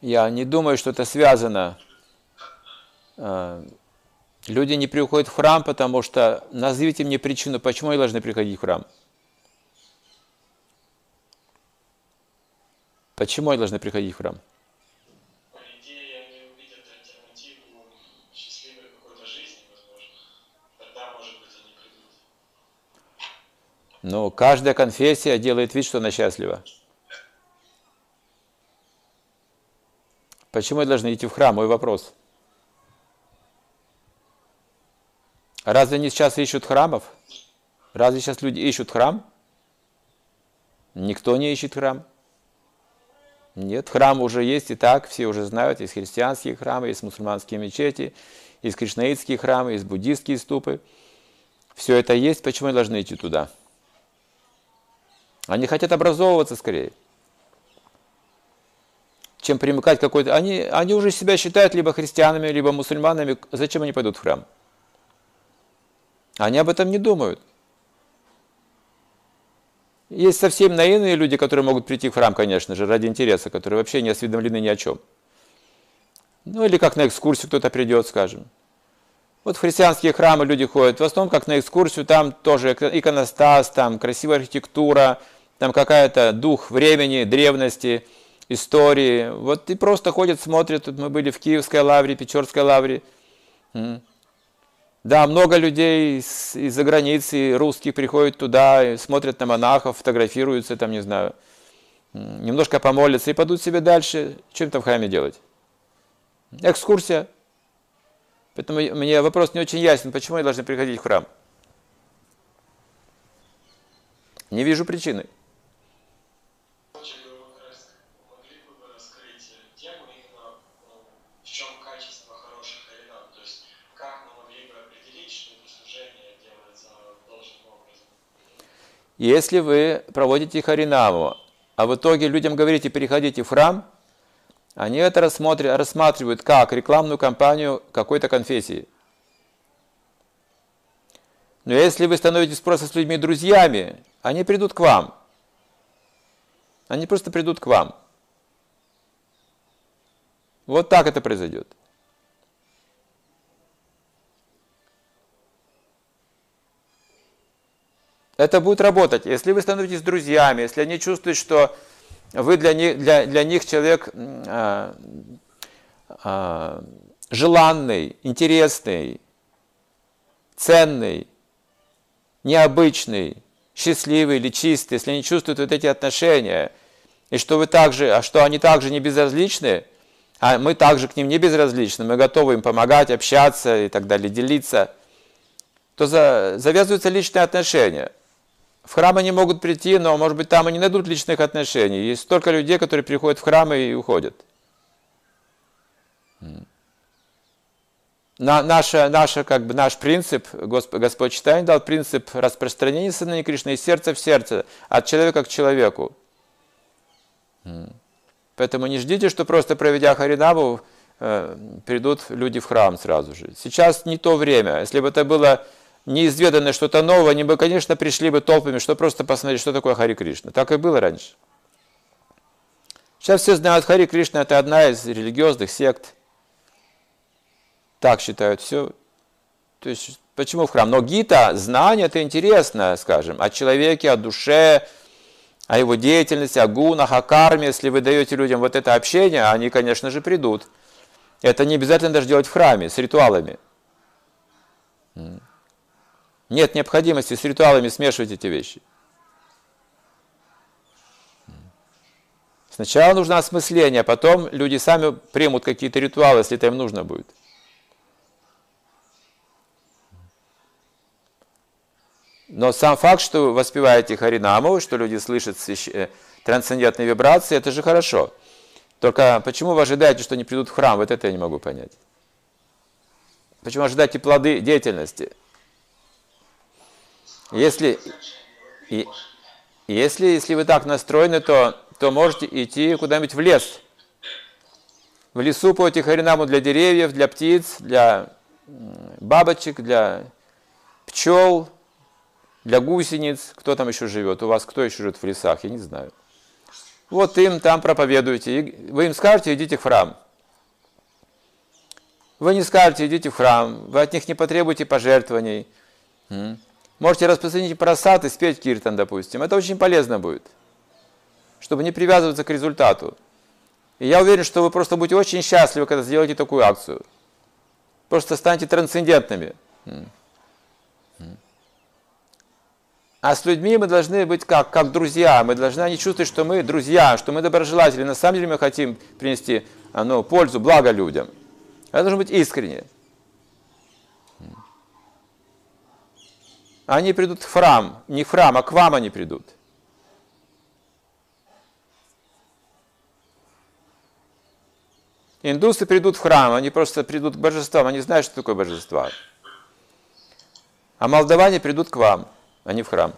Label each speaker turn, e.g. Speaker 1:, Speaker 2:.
Speaker 1: Я не думаю, что это связано. Э, люди не приходят в храм, потому что назовите мне причину, почему они должны приходить в храм. Почему они должны приходить в храм? Ну, каждая конфессия делает вид, что она счастлива. Почему должны идти в храм? Мой вопрос. Разве они сейчас ищут храмов? Разве сейчас люди ищут храм? Никто не ищет храм. Нет, храм уже есть и так, все уже знают, есть христианские храмы, есть мусульманские мечети, есть кришнаитские храмы, есть буддийские ступы. Все это есть, почему они должны идти туда? Они хотят образовываться скорее, чем примыкать какой-то... Они, они уже себя считают либо христианами, либо мусульманами. Зачем они пойдут в храм? Они об этом не думают. Есть совсем наивные люди, которые могут прийти в храм, конечно же, ради интереса, которые вообще не осведомлены ни о чем. Ну или как на экскурсию кто-то придет, скажем. Вот в христианские храмы люди ходят, в основном как на экскурсию, там тоже иконостас, там красивая архитектура, там какая-то дух времени, древности, истории. Вот и просто ходят, смотрят. Тут мы были в Киевской лавре, Печорской лавре. Да, много людей из-за границы, русских, приходят туда, смотрят на монахов, фотографируются, там, не знаю, немножко помолятся и пойдут себе дальше. Им там в храме делать? Экскурсия. Поэтому мне вопрос не очень ясен, почему они должны приходить в храм. Не вижу причины. Если вы проводите харинаму, а в итоге людям говорите, переходите в храм, они это рассматривают как рекламную кампанию какой-то конфессии. Но если вы становитесь просто с людьми друзьями, они придут к вам. Они просто придут к вам. Вот так это произойдет. Это будет работать. Если вы становитесь друзьями, если они чувствуют, что вы для них, для, для них человек а, а, желанный, интересный, ценный, необычный, счастливый или чистый, если они чувствуют вот эти отношения, и что вы также, а что они также не безразличны, а мы также к ним не безразличны, мы готовы им помогать, общаться и так далее, делиться, то за, завязываются личные отношения. В храм они могут прийти, но, может быть, там они найдут личных отношений. Есть столько людей, которые приходят в храмы и уходят. На, наша, наша, как бы, наш принцип, Господь, Господь Читание дал принцип распространения Сына Кришны из сердца в сердце, от человека к человеку. Поэтому не ждите, что просто проведя Харинаму, э, придут люди в храм сразу же. Сейчас не то время. Если бы это было неизведанное что-то новое, они бы, конечно, пришли бы толпами, чтобы просто посмотреть, что такое Хари Кришна. Так и было раньше. Сейчас все знают, Хари Кришна это одна из религиозных сект. Так считают все. То есть, почему в храм? Но гита, знание, это интересно, скажем, о человеке, о душе, о его деятельности, о гунах, о карме. Если вы даете людям вот это общение, они, конечно же, придут. Это не обязательно даже делать в храме, с ритуалами. Нет необходимости с ритуалами смешивать эти вещи. Сначала нужно осмысление, а потом люди сами примут какие-то ритуалы, если это им нужно будет. Но сам факт, что воспеваете Харинаму, что люди слышат свящ... Э, трансцендентные вибрации, это же хорошо. Только почему вы ожидаете, что они придут в храм? Вот это я не могу понять. Почему ожидаете плоды деятельности? Если, и, если, если вы так настроены, то, то можете идти куда-нибудь в лес. В лесу по Харинаму для деревьев, для птиц, для бабочек, для пчел, для гусениц. Кто там еще живет? У вас кто еще живет в лесах? Я не знаю. Вот им там проповедуете. Вы им скажете, идите в храм. Вы не скажете, идите в храм. Вы от них не потребуете пожертвований. Можете распространить просад и спеть киртан, допустим. Это очень полезно будет, чтобы не привязываться к результату. И я уверен, что вы просто будете очень счастливы, когда сделаете такую акцию. Просто станете трансцендентными. А с людьми мы должны быть как, как друзья. Мы должны они чувствовать, что мы друзья, что мы доброжелатели. На самом деле мы хотим принести ну, пользу, благо людям. Это должно быть искренне. Они придут в храм, не в храм, а к вам они придут. Индусы придут в храм, они просто придут к божествам, они знают, что такое божество. А молдаване придут к вам, а не в храм.